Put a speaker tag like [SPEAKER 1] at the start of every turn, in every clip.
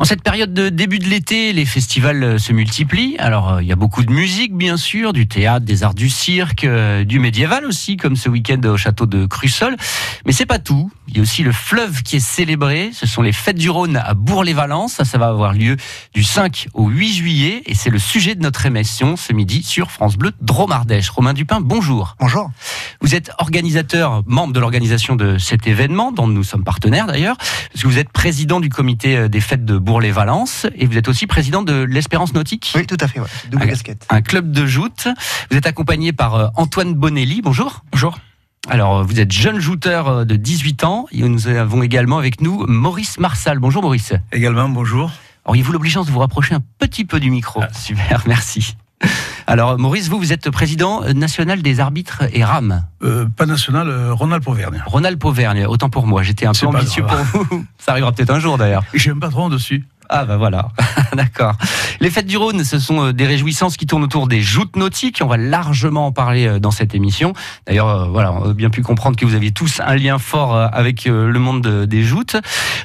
[SPEAKER 1] En cette période de début de l'été, les festivals euh, se multiplient. Alors, euh, il y a beaucoup de musique, bien sûr, du théâtre, des arts du cirque, euh, du médiéval aussi, comme ce week-end au château de Crussol. Mais c'est pas tout. Il y a aussi le fleuve qui est célébré. Ce sont les fêtes du Rhône à Bourg-les-Valences. Ça, ça va avoir lieu du 5 au 8 juillet. Et c'est le sujet de notre émission ce midi sur France Bleu Dromardèche. Romain Dupin, bonjour.
[SPEAKER 2] Bonjour.
[SPEAKER 1] Vous êtes organisateur, membre de l'organisation de cet événement, dont nous sommes partenaires d'ailleurs, parce que vous êtes président du comité des fêtes de Bourg-les-Valences et vous êtes aussi président de l'Espérance Nautique.
[SPEAKER 2] Oui, tout à fait, ouais. double
[SPEAKER 1] un,
[SPEAKER 2] casquette.
[SPEAKER 1] Un club de joute. Vous êtes accompagné par euh, Antoine Bonelli. Bonjour.
[SPEAKER 3] Bonjour.
[SPEAKER 1] Alors, vous êtes jeune jouteur euh, de 18 ans et nous avons également avec nous Maurice Marsal. Bonjour Maurice.
[SPEAKER 3] Également, bonjour.
[SPEAKER 1] Auriez-vous l'obligeance de vous rapprocher un petit peu du micro
[SPEAKER 3] Ah.
[SPEAKER 1] Super, merci. Alors, Maurice, vous, vous êtes président national des arbitres et rames.
[SPEAKER 3] Euh, pas national, euh, Ronald Pauvergne.
[SPEAKER 1] Ronald Pauvergne, autant pour moi. J'étais un peu ambitieux pour vous. Ça arrivera peut-être un jour d'ailleurs.
[SPEAKER 3] J'ai un patron dessus.
[SPEAKER 1] Ah bah voilà, d'accord. Les fêtes du Rhône, ce sont euh, des réjouissances qui tournent autour des joutes nautiques. On va largement en parler euh, dans cette émission. D'ailleurs, euh, voilà, on a bien pu comprendre que vous aviez tous un lien fort avec le monde de- des joutes.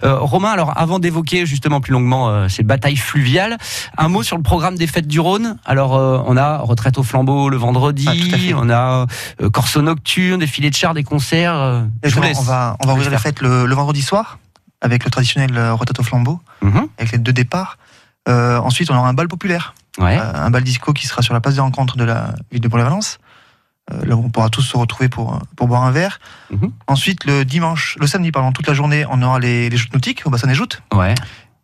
[SPEAKER 1] Euh, Romain, alors avant d'évoquer justement plus longuement ces batailles fluviales, un mot sur le programme des fêtes du Rhône. Alors, euh, on a retraite au flambeau le vendredi,
[SPEAKER 2] Ah,
[SPEAKER 1] on a corso nocturne, défilé de chars, des concerts. je vous laisse.
[SPEAKER 2] on va, on va ouvrir
[SPEAKER 1] vais
[SPEAKER 2] la
[SPEAKER 1] faire.
[SPEAKER 2] fête le, le vendredi soir avec le traditionnel euh, rotate au flambeau,
[SPEAKER 1] Mhm.
[SPEAKER 2] avec les deux départs. Euh, ensuite, on aura un bal populaire,
[SPEAKER 1] Ouais.
[SPEAKER 2] euh, un bal disco qui sera sur la place des rencontres de la ville de Bourg-les-Valence. Euh, là où on pourra tous se retrouver pour, pour boire un verre.
[SPEAKER 1] Mhm.
[SPEAKER 2] Ensuite, le dimanche, le samedi, pardon, toute la journée, on aura les, les joutes nautiques au bassin des joutes.
[SPEAKER 1] Ouais.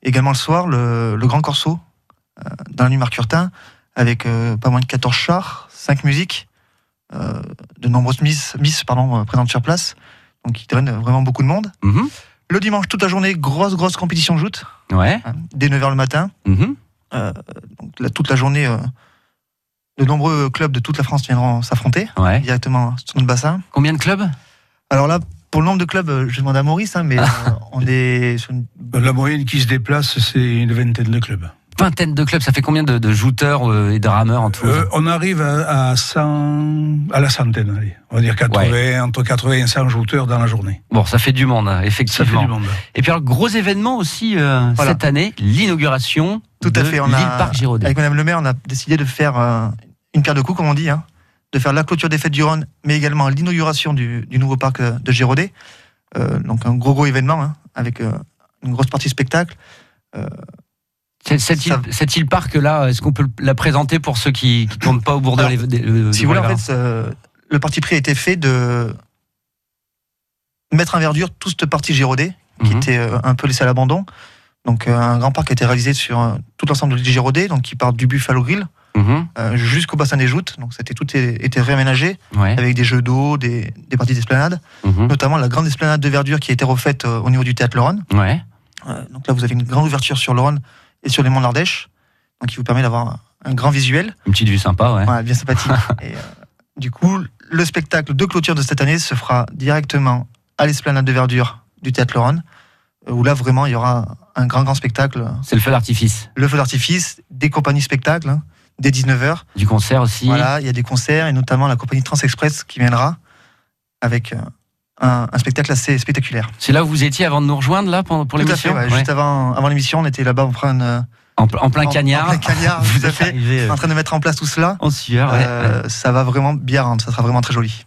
[SPEAKER 2] Également le soir, le, le grand corso dans la nuit Marc-Curtin, avec pas moins de 14 chars, 5 musiques, de nombreuses miss, miss pardon, présentes sur place, donc qui drainent vraiment beaucoup de monde.
[SPEAKER 1] Mhm.
[SPEAKER 2] Le dimanche, toute la journée, grosse, grosse compétition de joute,
[SPEAKER 1] Ouais.
[SPEAKER 2] hein, dès 9h le matin.
[SPEAKER 1] Mhm.
[SPEAKER 2] Donc, là, toute la journée, euh, de nombreux clubs de toute la France viendront s'affronter
[SPEAKER 1] Ouais.
[SPEAKER 2] directement sur notre bassin.
[SPEAKER 1] Combien de clubs?
[SPEAKER 2] Alors là, pour le nombre de clubs, euh, je demande à Maurice, hein, mais euh, on est sur une
[SPEAKER 3] La moyenne qui se déplace, c'est une vingtaine de clubs.
[SPEAKER 1] Vingtaine de clubs, ça fait combien de, de jouteurs euh, et de rameurs en tout
[SPEAKER 3] Euh, on arrive à, à 100, à la centaine, allez. On va dire 80, entre 80 et 100 jouteurs dans la journée.
[SPEAKER 1] Bon, ça fait du monde, hein,
[SPEAKER 3] Ça fait
[SPEAKER 1] effectivement.
[SPEAKER 3] du monde.
[SPEAKER 1] Et puis, alors, gros événement aussi euh,
[SPEAKER 2] Voilà.
[SPEAKER 1] cette année, l'inauguration
[SPEAKER 2] Tout à
[SPEAKER 1] de
[SPEAKER 2] fait, on
[SPEAKER 1] l'île
[SPEAKER 2] a-
[SPEAKER 1] Parc Giraudet.
[SPEAKER 2] Avec Madame le maire, on a décidé de faire euh, une pierre de coups, comme on dit, hein, de faire la clôture des fêtes du Rhône, mais également l'inauguration du, du nouveau parc de Giraudet. Euh, donc un gros gros événement, hein, avec euh, une grosse partie spectacle.
[SPEAKER 1] Cette, cette île,
[SPEAKER 2] ça-
[SPEAKER 1] cette île Parc là, est-ce qu'on peut la présenter pour ceux qui ne tournent pas au bourg de
[SPEAKER 2] Alors,
[SPEAKER 1] les- de-
[SPEAKER 2] si
[SPEAKER 1] de
[SPEAKER 2] vous voulez, en fait, le parti pris a été fait de mettre en verdure toute cette partie Giraudet, qui
[SPEAKER 1] Mhm.
[SPEAKER 2] était euh, un peu laissée à l'abandon. Donc euh, un grand parc a été réalisé sur euh, tout l'ensemble de l'île Giraudet, donc qui part du Buffalo Grill
[SPEAKER 1] Mhm.
[SPEAKER 2] euh, jusqu'au bassin des Joutes. Donc c'était tout était réaménagé
[SPEAKER 1] Ouais.
[SPEAKER 2] avec des jeux d'eau, des, des parties d'esplanade.
[SPEAKER 1] Mhm.
[SPEAKER 2] notamment la grande esplanade de verdure qui a été refaite au niveau du théâtre Lorraine.
[SPEAKER 1] Ouais.
[SPEAKER 2] Euh, donc là, vous avez une grande ouverture sur Lorraine et sur les monts de l'Ardèche, donc qui vous permet d'avoir un, grand visuel,
[SPEAKER 1] Une petite vue sympa, ouais.
[SPEAKER 2] Voilà, bien sympathique. et, euh, du coup, le spectacle de clôture de cette année se fera directement à l'esplanade de verdure du théâtre Lorraine, euh, où là vraiment il y aura un grand grand spectacle,
[SPEAKER 1] C'est le feu d'artifice.
[SPEAKER 2] le feu d'artifice, des compagnies spectacles, hein, dès 19h.
[SPEAKER 1] Du concert aussi.
[SPEAKER 2] Voilà, il y a des concerts et notamment la compagnie Transexpress qui viendra avec euh, un- un spectacle assez spectaculaire.
[SPEAKER 1] C'est là où vous étiez avant de nous rejoindre là pour, pour l'émission
[SPEAKER 2] ouais.
[SPEAKER 1] Ouais.
[SPEAKER 2] Juste avant, avant l'émission, on était là-bas en
[SPEAKER 1] en, pl- en plein cagnard.
[SPEAKER 2] en plein cagnard,
[SPEAKER 1] vous
[SPEAKER 2] à
[SPEAKER 1] êtes
[SPEAKER 2] fait.
[SPEAKER 1] arrivé, euh,
[SPEAKER 2] en train de mettre en place tout cela.
[SPEAKER 1] en sueur. ouais, ouais.
[SPEAKER 2] Euh, Ça va vraiment bien rendre, ça sera vraiment très joli.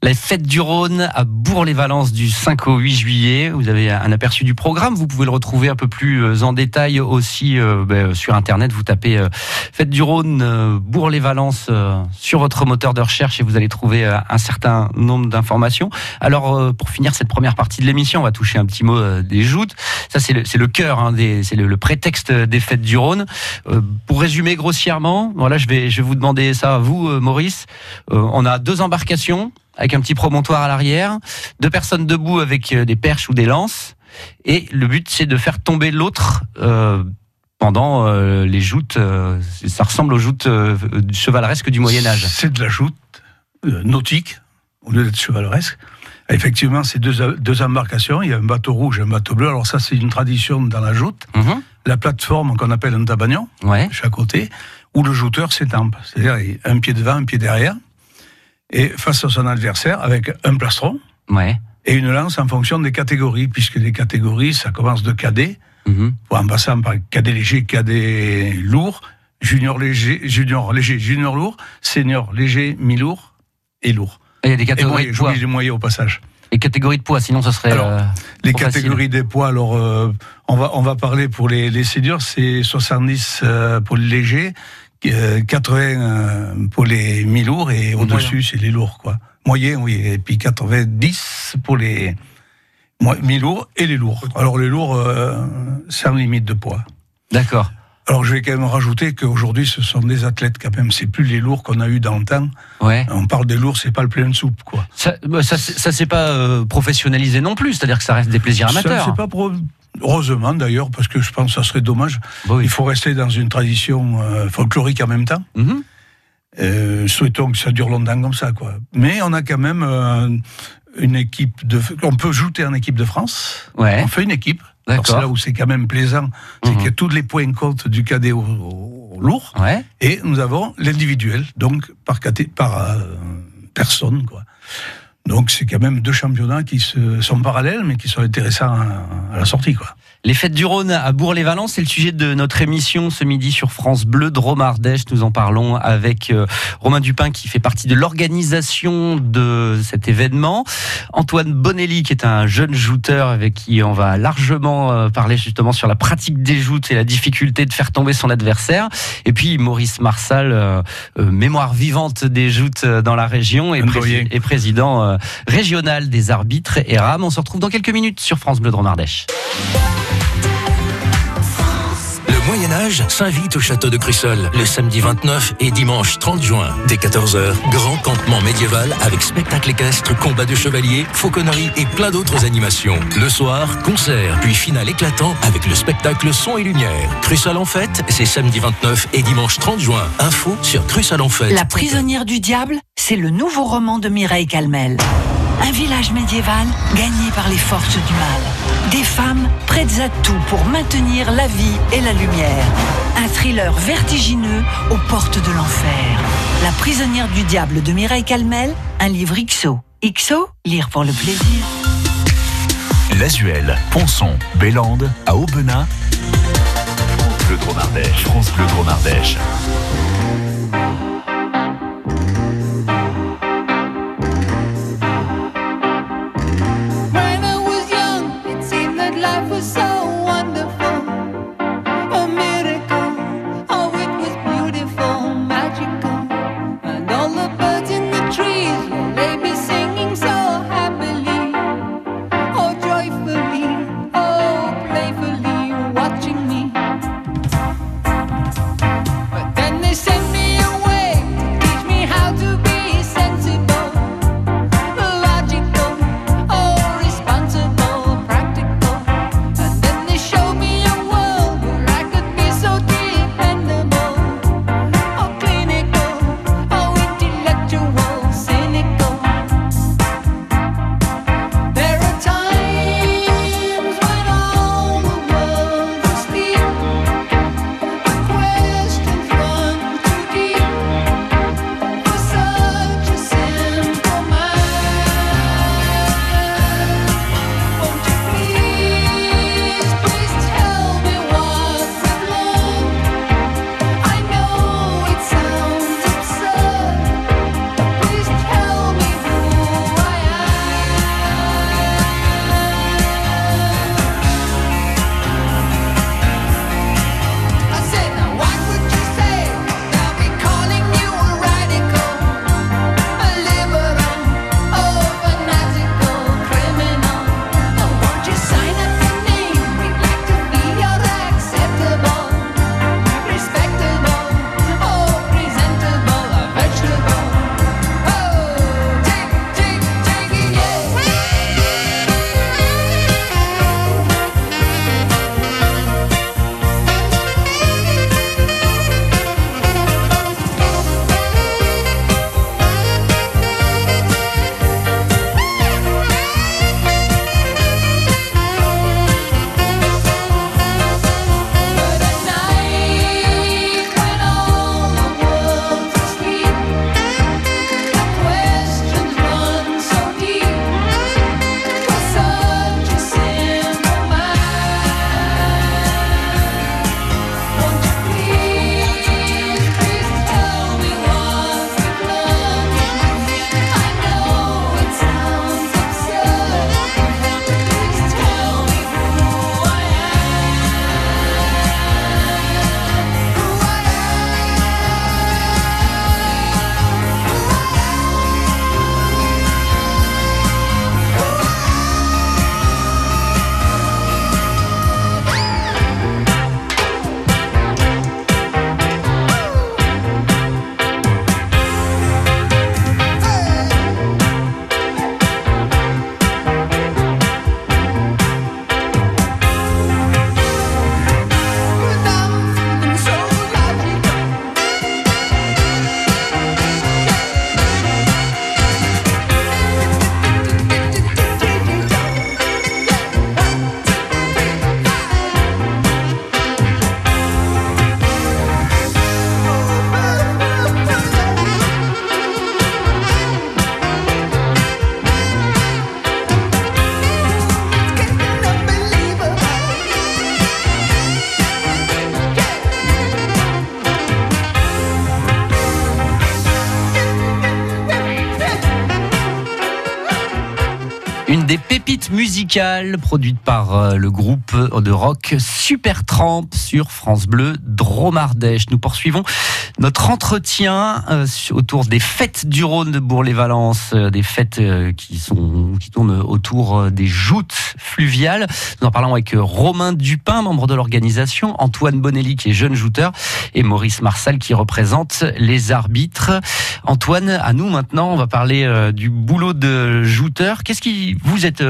[SPEAKER 1] La fête du Rhône à Bourg-les-Valences du 5 au 8 juillet. Vous avez un aperçu du programme. Vous pouvez le retrouver un peu plus euh, en détail aussi euh, ben, sur Internet. Vous tapez euh, Fête du Rhône euh, Bourg-les-Valences euh, sur votre moteur de recherche et vous allez trouver euh, un certain nombre d'informations. Alors, euh, pour finir cette première partie de l'émission, on va toucher un petit mot euh, des joutes. Ça, c'est le, cœur, hein, c'est le, prétexte des fêtes du Rhône. Euh, pour résumer grossièrement, voilà, je vais, je vais vous demander ça à vous, euh, Maurice. Euh, on a deux embarcations avec un petit promontoire à l'arrière, deux personnes debout avec euh, des perches ou des lances, et le but c'est de faire tomber l'autre euh, pendant euh, les joutes. euh, ça ressemble aux joutes chevaleresques du Moyen Âge.
[SPEAKER 3] C'est de la joute nautique, au lieu d'être chevaleresque. Effectivement, c'est deux, deux embarcations. Il y a un bateau rouge et un bateau bleu. Alors ça, c'est une tradition dans la joute.
[SPEAKER 1] Mhm.
[SPEAKER 3] La plateforme qu'on appelle un tabagnon,
[SPEAKER 1] Ouais.
[SPEAKER 3] chaque côté, où le jouteur s'étampe. C'est-à-dire un pied devant, un pied derrière, et face à son adversaire, avec un plastron
[SPEAKER 1] Ouais.
[SPEAKER 3] et une lance en fonction des catégories, puisque les catégories, ça commence de cadet
[SPEAKER 1] Mhm.
[SPEAKER 3] en passant par cadet léger, cadet lourd, junior léger, junior léger, junior lourd, senior léger, mi-lourd et lourd.
[SPEAKER 1] Et il y a des
[SPEAKER 3] Et
[SPEAKER 1] catégories
[SPEAKER 3] moyen,
[SPEAKER 1] de poids.
[SPEAKER 3] les moyens au passage.
[SPEAKER 1] Et catégories de poids, sinon ça serait.
[SPEAKER 3] Alors,
[SPEAKER 1] euh,
[SPEAKER 3] Les catégories des poids, alors euh, on va on va parler pour les, les seniors, c'est 70 euh, pour les légers, 80 euh, pour les mi-lourds et au-dessus c'est les lourds quoi. Moyen oui, et puis 90 pour les mi-lourds et les lourds. Alors les lourds euh, sans limite de poids.
[SPEAKER 1] D'accord.
[SPEAKER 3] Alors je vais quand même rajouter qu'aujourd'hui ce sont des athlètes quand même, c'est plus les lourds qu'on a eu dans le temps.
[SPEAKER 1] Ouais.
[SPEAKER 3] On parle des lourds, c'est pas le plein de soupe quoi.
[SPEAKER 1] Ça, bah, ça, ça c'est pas euh, professionnalisé non plus, c'est-à-dire que ça reste des plaisirs
[SPEAKER 3] Ça,
[SPEAKER 1] amateurs.
[SPEAKER 3] c'est pas pro- Heureusement d'ailleurs, parce que je pense que ça serait dommage.
[SPEAKER 1] Bah oui.
[SPEAKER 3] Il faut rester dans une tradition euh, folklorique en même temps.
[SPEAKER 1] Mhm.
[SPEAKER 3] Euh, souhaitons que ça dure longtemps comme ça, quoi. Mais on a quand même euh, une équipe de. On peut jouer en équipe de France.
[SPEAKER 1] Ouais.
[SPEAKER 3] On fait une équipe. C'est là où c'est quand même plaisant, c'est
[SPEAKER 1] Mhm.
[SPEAKER 3] que tous les points comptent du cadet au, lourd.
[SPEAKER 1] Ouais.
[SPEAKER 3] Et nous avons l'individuel, donc par, par personne, quoi. Donc c'est quand même deux championnats qui se, sont parallèles, mais qui sont intéressants à, à la sortie, quoi.
[SPEAKER 1] Les fêtes du Rhône à Bourg-les-Valence, c'est le sujet de notre émission ce midi sur France Bleu Drôme Ardèche. Nous en parlons avec euh, Romain Dupin qui fait partie de l'organisation de cet événement. Antoine Bonelli qui est un jeune jouteur avec qui on va largement euh, parler justement sur la pratique des joutes et la difficulté de faire tomber son adversaire. Et puis Maurice Marsal, euh, mémoire vivante des joutes dans la région et, président régional des arbitres et RAM. On se retrouve dans quelques minutes sur France Bleu Drôme Ardèche.
[SPEAKER 4] Le Moyen-Âge s'invite au château de Crussol le samedi 29 et dimanche 30 juin. Dès 14h, grand campement médiéval avec spectacle équestre, combat de chevaliers, fauconnerie et plein d'autres animations. Le soir, concert, puis finale éclatant avec le spectacle son et lumière. Crussol en fête, c'est samedi 29 et dimanche 30 juin. Info sur Crussol en fête.
[SPEAKER 5] La prisonnière du diable, c'est le nouveau roman de Mireille Calmel. Un village médiéval gagné par les forces du mal. Des femmes prêtes à tout pour maintenir la vie et la lumière. Un thriller vertigineux aux portes de l'enfer. La prisonnière du diable de Mireille Calmel, un livre XO. XO, lire pour le plaisir.
[SPEAKER 6] Lasuel, Ponson, Bélande, à Aubenas. France Bleu. France.
[SPEAKER 1] Musicale produite par euh, le groupe de rock Supertramp sur France Bleu Dromardèche. Nous poursuivons notre entretien euh, autour des fêtes du Rhône de Bourg-les-Valences, euh, des fêtes qui sont qui tournent autour des joutes fluviales. Nous en parlons avec Romain Dupin, membre de l'organisation, Antoine Bonelli qui est jeune jouteur et Maurice Marsal qui représente les arbitres. Antoine, à nous maintenant, on va parler du boulot de jouteur. Qu'est-ce qui vous êtes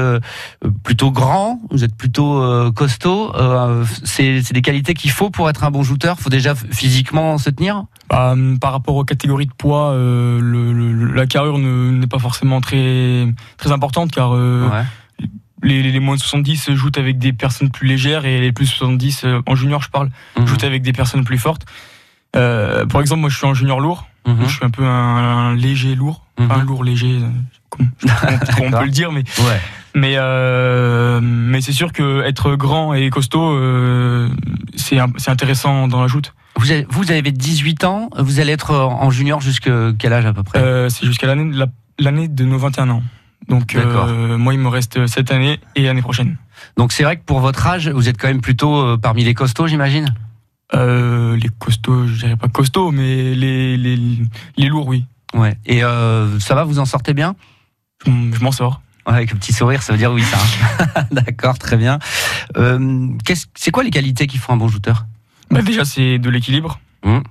[SPEAKER 1] plutôt grand, vous êtes plutôt euh, costaud. euh, c'est des qualités qu'il faut pour être un bon jouteur. Faut déjà physiquement se tenir.
[SPEAKER 7] Bah, hum, par rapport aux catégories de poids, euh, le- le- la carrure ne- n'est pas forcément très, très importante car euh,
[SPEAKER 1] Ouais.
[SPEAKER 7] les, les moins de 70 jouent avec des personnes plus légères et les plus de 70, euh, en junior je parle,
[SPEAKER 1] Mhm.
[SPEAKER 7] jouent avec des personnes plus fortes. Euh, par exemple, moi je suis en junior lourd,
[SPEAKER 1] Mhm.
[SPEAKER 7] je suis un peu un, un léger lourd, enfin
[SPEAKER 1] Mhm.
[SPEAKER 7] un lourd léger, euh, on peut le dire, mais
[SPEAKER 1] Ouais.
[SPEAKER 7] Mais euh, mais c'est sûr que être grand et costaud, euh, c'est c'est intéressant dans la joute.
[SPEAKER 1] Vous avez, vous avez 18 ans. Vous allez être en junior jusqu'à quel âge à peu près?
[SPEAKER 7] Euh, c'est jusqu'à l'année la- l'année de nos 21 ans. Donc moi il me reste cette année et l'année prochaine.
[SPEAKER 1] Donc c'est vrai que pour votre âge, vous êtes quand même plutôt parmi les costauds, j'imagine?
[SPEAKER 7] Les costauds, je dirais pas costauds, mais les, les, les lourds, oui.
[SPEAKER 1] Ouais. Et ça va, vous en sortez bien?
[SPEAKER 7] Je m'en sors.
[SPEAKER 1] Avec un petit sourire, ça veut dire oui, ça. hein. D'accord, très bien. Euh, qu'est-ce- c'est quoi les qualités qui font un bon jouteur
[SPEAKER 7] Bah, déjà, c'est de l'équilibre.
[SPEAKER 1] Mhm.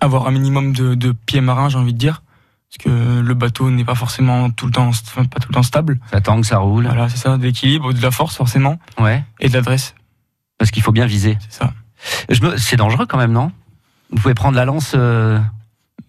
[SPEAKER 7] Avoir un minimum de, de pieds marins, j'ai envie de dire. Parce que le bateau n'est pas forcément tout le temps, enfin, pas tout le temps stable.
[SPEAKER 1] Ça tangue, ça roule.
[SPEAKER 7] Voilà, c'est ça, de l'équilibre, de la force forcément,
[SPEAKER 1] Ouais.
[SPEAKER 7] et de l'adresse,
[SPEAKER 1] Parce qu'il faut bien viser.
[SPEAKER 7] c'est ça.
[SPEAKER 1] Me... C'est dangereux quand même, non? Vous pouvez prendre la lance euh,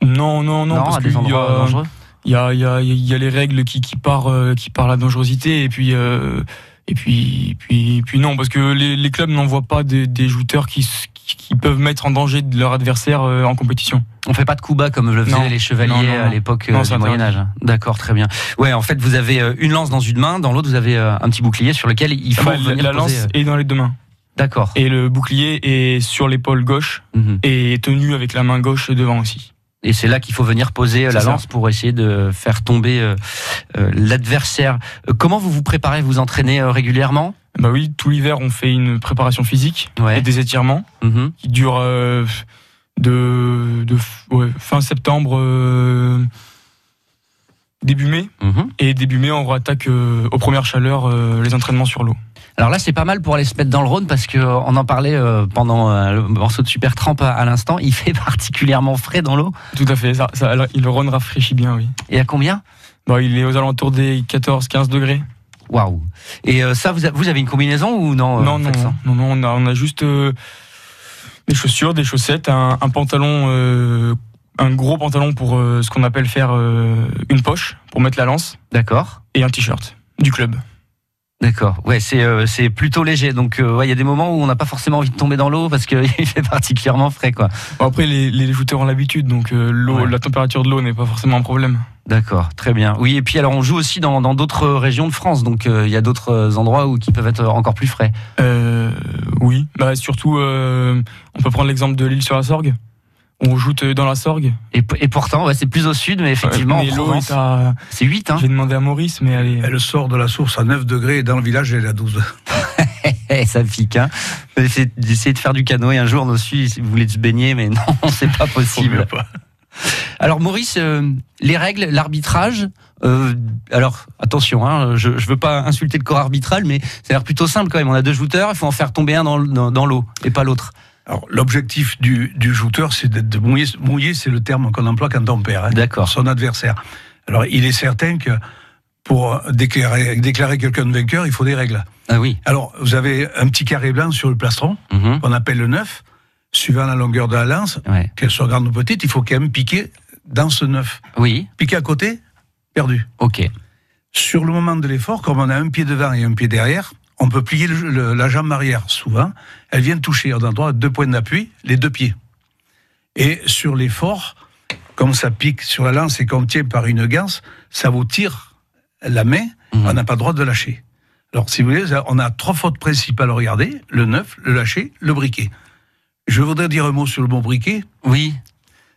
[SPEAKER 7] Non, non, non, parce
[SPEAKER 1] à des endroits
[SPEAKER 7] a,
[SPEAKER 1] dangereux?
[SPEAKER 7] Il y, a, y, a, y a les règles qui, qui partent euh, qui partent la dangerosité, et puis, euh, et puis, puis, puis non, parce que les, les clubs n'envoient pas des, des jouteurs qui, qui, peuvent mettre en danger de leur adversaire euh, en compétition.
[SPEAKER 1] On fait pas de coups bas comme le faisaient
[SPEAKER 7] Non.
[SPEAKER 1] les chevaliers
[SPEAKER 7] Non, non,
[SPEAKER 1] à l'époque euh, du Moyen Âge. D'accord, très bien. Ouais, en fait, vous avez une lance dans une main, dans l'autre vous avez un petit bouclier sur lequel il faut
[SPEAKER 7] Bah, la,
[SPEAKER 1] venir
[SPEAKER 7] la
[SPEAKER 1] poser,
[SPEAKER 7] lance est dans les deux mains.
[SPEAKER 1] D'accord.
[SPEAKER 7] Et le bouclier est sur l'épaule gauche
[SPEAKER 1] Mhm.
[SPEAKER 7] et tenu avec la main gauche devant aussi.
[SPEAKER 1] Et c'est là qu'il faut venir poser euh, la
[SPEAKER 7] ça.
[SPEAKER 1] lance pour essayer de faire tomber euh, euh, l'adversaire. Comment vous vous préparez Vous entraînez régulièrement?
[SPEAKER 7] Bah oui, tout l'hiver on fait une préparation physique
[SPEAKER 1] Ouais.
[SPEAKER 7] et des étirements
[SPEAKER 1] Mhm.
[SPEAKER 7] qui durent de, de f- ouais, fin septembre, début mai.
[SPEAKER 1] Mhm.
[SPEAKER 7] Et début mai, on rattaque euh, aux premières chaleurs euh, les entraînements sur l'eau.
[SPEAKER 1] Alors là, c'est pas mal pour aller se mettre dans le Rhône parce que euh, on en parlait euh, pendant le morceau de Super Tramp à, à l'instant. Il fait particulièrement frais dans l'eau.
[SPEAKER 7] Tout à fait, ça, le Rhône rafraîchit bien, oui.
[SPEAKER 1] Et à combien?
[SPEAKER 7] Bon, il est aux alentours des 14-15 degrés.
[SPEAKER 1] Waouh Et ça, vous, a- vous avez une combinaison ou non
[SPEAKER 7] non, non,
[SPEAKER 1] ça?
[SPEAKER 7] non, non, on a, on a juste des chaussures, des chaussettes, un, un pantalon, un gros pantalon pour euh, ce qu'on appelle faire euh, une poche, pour mettre la lance,
[SPEAKER 1] D'accord.
[SPEAKER 7] et un t-shirt du club.
[SPEAKER 1] D'accord. Ouais, c'est euh, c'est plutôt léger. Donc, ouais, il y a des moments où on n'a pas forcément envie de tomber dans l'eau parce qu'il fait particulièrement frais, quoi.
[SPEAKER 7] Bon, après, les, les joueurs ont l'habitude, donc l'eau,
[SPEAKER 1] Ouais.
[SPEAKER 7] la température de l'eau n'est pas forcément un problème.
[SPEAKER 1] D'accord, très bien. Oui, et puis alors on joue aussi dans dans d'autres régions de France, donc euh, il y a d'autres endroits où qui peuvent être encore plus frais.
[SPEAKER 7] Euh, oui, bah, surtout, euh, on peut prendre l'exemple de l'île sur la Sorgue. On joue dans la Sorgue.
[SPEAKER 1] Et, et pourtant, ouais, c'est plus au sud, mais effectivement,
[SPEAKER 7] mais
[SPEAKER 1] en
[SPEAKER 7] l'eau
[SPEAKER 1] Provence,
[SPEAKER 7] est à.
[SPEAKER 1] c'est 8. Hein
[SPEAKER 7] J'ai demandé à Maurice, mais elle est.
[SPEAKER 3] Elle sort de la source à 9 degrés et dans le village, elle est à 12.
[SPEAKER 1] Eh, ça pique. Hein Essayez d'essayer de faire du canoë un jour dessus si vous voulez se baigner, mais non, c'est pas possible.
[SPEAKER 3] pas.
[SPEAKER 1] Alors Maurice, euh, les règles, l'arbitrage. euh, alors attention, hein, je, je veux pas insulter le corps arbitral, mais ça a l'air plutôt simple quand même. On a deux jouteurs, il faut en faire tomber un dans, dans l'eau et pas l'autre.
[SPEAKER 3] Alors, l'objectif du, du jouteur, c'est d'être de mouiller. Mouiller, c'est le terme qu'on emploie quand on perd. hein,
[SPEAKER 1] D'accord.
[SPEAKER 3] Son adversaire. Alors, il est certain que pour déclarer, déclarer quelqu'un de vainqueur, il faut des règles.
[SPEAKER 1] Ah oui.
[SPEAKER 3] Alors, vous avez un petit carré blanc sur le plastron,
[SPEAKER 1] Mhm.
[SPEAKER 3] qu'on appelle le 9. Suivant la longueur de la lance,
[SPEAKER 1] Ouais.
[SPEAKER 3] qu'elle soit grande ou petite, il faut quand même piquer dans ce 9.
[SPEAKER 1] Oui.
[SPEAKER 3] Piquer à côté, perdu.
[SPEAKER 1] Ok.
[SPEAKER 3] Sur le moment de l'effort, comme on a un pied devant et un pied derrière, on peut plier le- le- la jambe arrière. Souvent, elle vient toucher on a droit à deux points d'appui, les deux pieds. Et sur l'effort, comme ça pique sur la lance et qu'on tient par une ganse, ça vous tire la main,
[SPEAKER 1] Mhm.
[SPEAKER 3] on n'a pas le droit de lâcher. Alors, si vous voulez, on a trois fautes principales à regarder le neuf, le lâcher, le briquet. Je voudrais dire un mot sur le bon briquet.
[SPEAKER 1] Oui.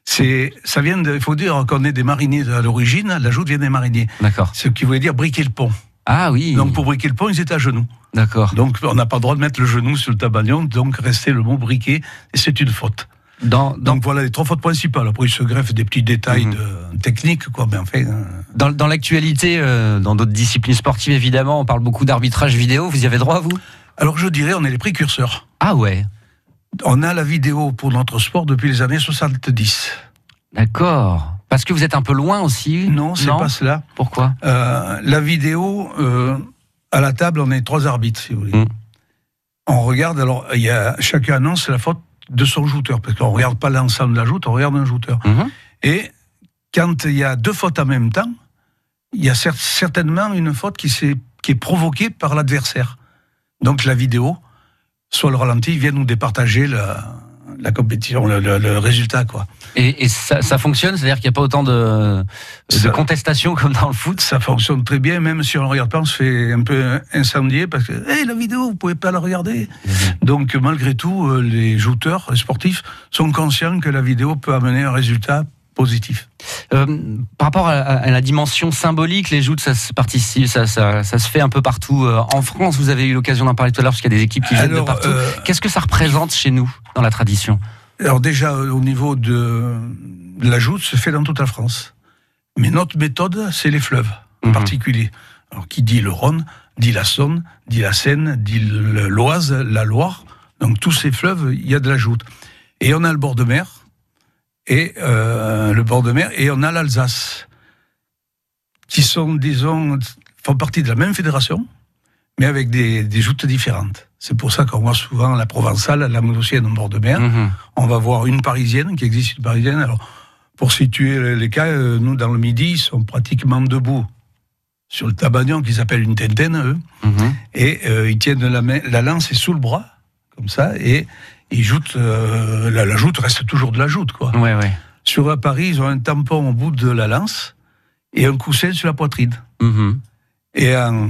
[SPEAKER 3] C'est, ça vient de, il faut dire qu'on est des mariniers à l'origine, la joute vient des mariniers.
[SPEAKER 1] D'accord.
[SPEAKER 3] Ce qui voulait dire briquer le pont.
[SPEAKER 1] Ah oui.
[SPEAKER 3] Donc pour briquer le pont, ils étaient à genoux.
[SPEAKER 1] D'accord.
[SPEAKER 3] Donc on n'a pas le droit de mettre le genou sur le tabanion, donc restait le mot briquet, et c'est une faute.
[SPEAKER 1] Dans, dans,
[SPEAKER 3] Donc voilà les trois fautes principales. Après, il se greffe des petits détails
[SPEAKER 1] Mhm.
[SPEAKER 3] de technique, quoi. Mais enfin, euh,
[SPEAKER 1] dans, dans l'actualité, euh, dans d'autres disciplines sportives évidemment, on parle beaucoup d'arbitrage vidéo. Vous y avez droit, vous?
[SPEAKER 3] Alors je dirais, on est les précurseurs.
[SPEAKER 1] Ah ouais.
[SPEAKER 3] On a la vidéo pour notre sport depuis les années 70.
[SPEAKER 1] D'accord. Parce que vous êtes un peu loin aussi.
[SPEAKER 3] Non, c'est pas cela.
[SPEAKER 1] Pourquoi?
[SPEAKER 3] Euh, la vidéo, euh, à la table, on est trois arbitres, si vous voulez.
[SPEAKER 1] Mm.
[SPEAKER 3] On regarde, alors, il y a, chacun annonce la faute de son jouteur, parce qu'on regarde pas l'ensemble de la joute, on regarde un jouteur.
[SPEAKER 1] Mhm.
[SPEAKER 3] Et quand il y a deux fautes en même temps, il y a cer- certainement une faute qui, s'est- qui est provoquée par l'adversaire. Donc la vidéo, soit le ralenti, vient nous départager la, la compétition, le, le- le résultat, quoi.
[SPEAKER 1] Et, et ça, ça fonctionne, c'est-à-dire qu'il n'y a pas autant de, de contestation comme dans le foot.
[SPEAKER 3] Ça fonctionne très bien, même si on ne le regarde pas, on se fait un peu incendier parce que hey, la vidéo, vous pouvez pas la regarder. Donc malgré tout, euh, les jouteurs, les sportifs, sont conscients que la vidéo peut amener un résultat positif.
[SPEAKER 1] Euh, par rapport à, à la dimension symbolique, les joutes, ça se participe, ça, ça, ça se fait un peu partout. Euh, En France, vous avez eu l'occasion d'en parler tout à l'heure parce qu'il y a des équipes qui viennent de partout.
[SPEAKER 3] euh,
[SPEAKER 1] Qu'est-ce que ça représente chez nous dans la tradition?
[SPEAKER 3] Alors déjà, au niveau de, de la joute, se fait dans toute la France. Mais notre méthode, c'est les fleuves, en
[SPEAKER 1] Mhm.
[SPEAKER 3] particulier. Alors qui dit le Rhône, dit la Saône, dit la Seine, dit l'Oise, la Loire. Donc tous ces fleuves, il y a de la joute. Et on a le bord de mer, et euh, le bord de mer, et on a l'Alsace, qui sont, disons, font partie de la même fédération, mais avec des, des joutes différentes. C'est pour ça qu'on voit souvent la provençale, la moussienne au bord de mer.
[SPEAKER 1] Mhm.
[SPEAKER 3] On va voir une parisienne, qui existe une parisienne. Alors, pour situer les- cas, euh, nous, dans le midi, ils sont pratiquement debout sur le tabanion qu'ils appellent une tentaine, eux.
[SPEAKER 1] Mhm.
[SPEAKER 3] Et euh, ils tiennent la, main, la lance est sous le bras, comme ça, et ils joutent. euh, la, la joute reste toujours de la joute, quoi.
[SPEAKER 1] Ouais, ouais.
[SPEAKER 3] Sur à Paris, ils ont un tampon au bout de la lance et un coussin sur la poitrine.
[SPEAKER 1] Mhm.
[SPEAKER 3] Et en,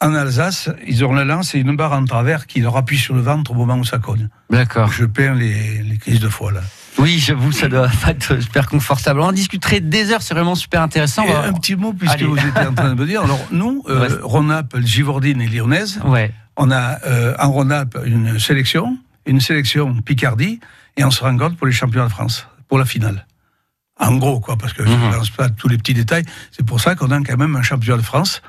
[SPEAKER 3] en Alsace, ils ont la lance et une barre en travers qui leur appuie sur le ventre au moment où ça cogne.
[SPEAKER 1] D'accord.
[SPEAKER 3] Je peins les, les crises de foi, là.
[SPEAKER 1] Oui, j'avoue, ça doit pas être super confortable. On en discuterait des heures, c'est vraiment super intéressant.
[SPEAKER 3] Et un petit mot, puisque
[SPEAKER 1] Allez.
[SPEAKER 3] vous étiez en train de me dire. Alors, nous, euh. Rhône-Alpes, Givordine et Lyonnaise,
[SPEAKER 1] Ouais.
[SPEAKER 3] on a euh, en Rhône-Alpes une sélection, une sélection Picardie, et on se rencontre pour les championnats de France, pour la finale. En gros, quoi, parce que je
[SPEAKER 1] Mhm.
[SPEAKER 3] ne lance pas tous les petits détails. C'est pour ça qu'on a quand même un championnat de France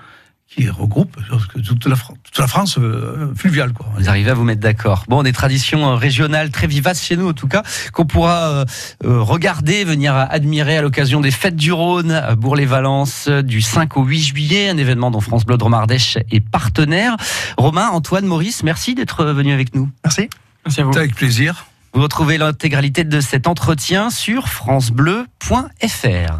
[SPEAKER 3] qui regroupe toute la, Fran- toute la France euh, fluviale, quoi.
[SPEAKER 1] Vous arrivez à vous mettre d'accord. Bon, des traditions euh, régionales très vivaces chez nous, en tout cas, qu'on pourra euh, euh, regarder, venir à admirer à l'occasion des fêtes du Rhône à Bourg-les-Valences du 5 au 8 juillet, un événement dont France Bleu Dromardèche est partenaire. Romain, Antoine, Maurice, merci d'être venus avec nous.
[SPEAKER 2] Merci.
[SPEAKER 7] Merci à vous.
[SPEAKER 3] Avec plaisir.
[SPEAKER 1] Vous retrouvez l'intégralité de cet entretien sur francebleu.fr.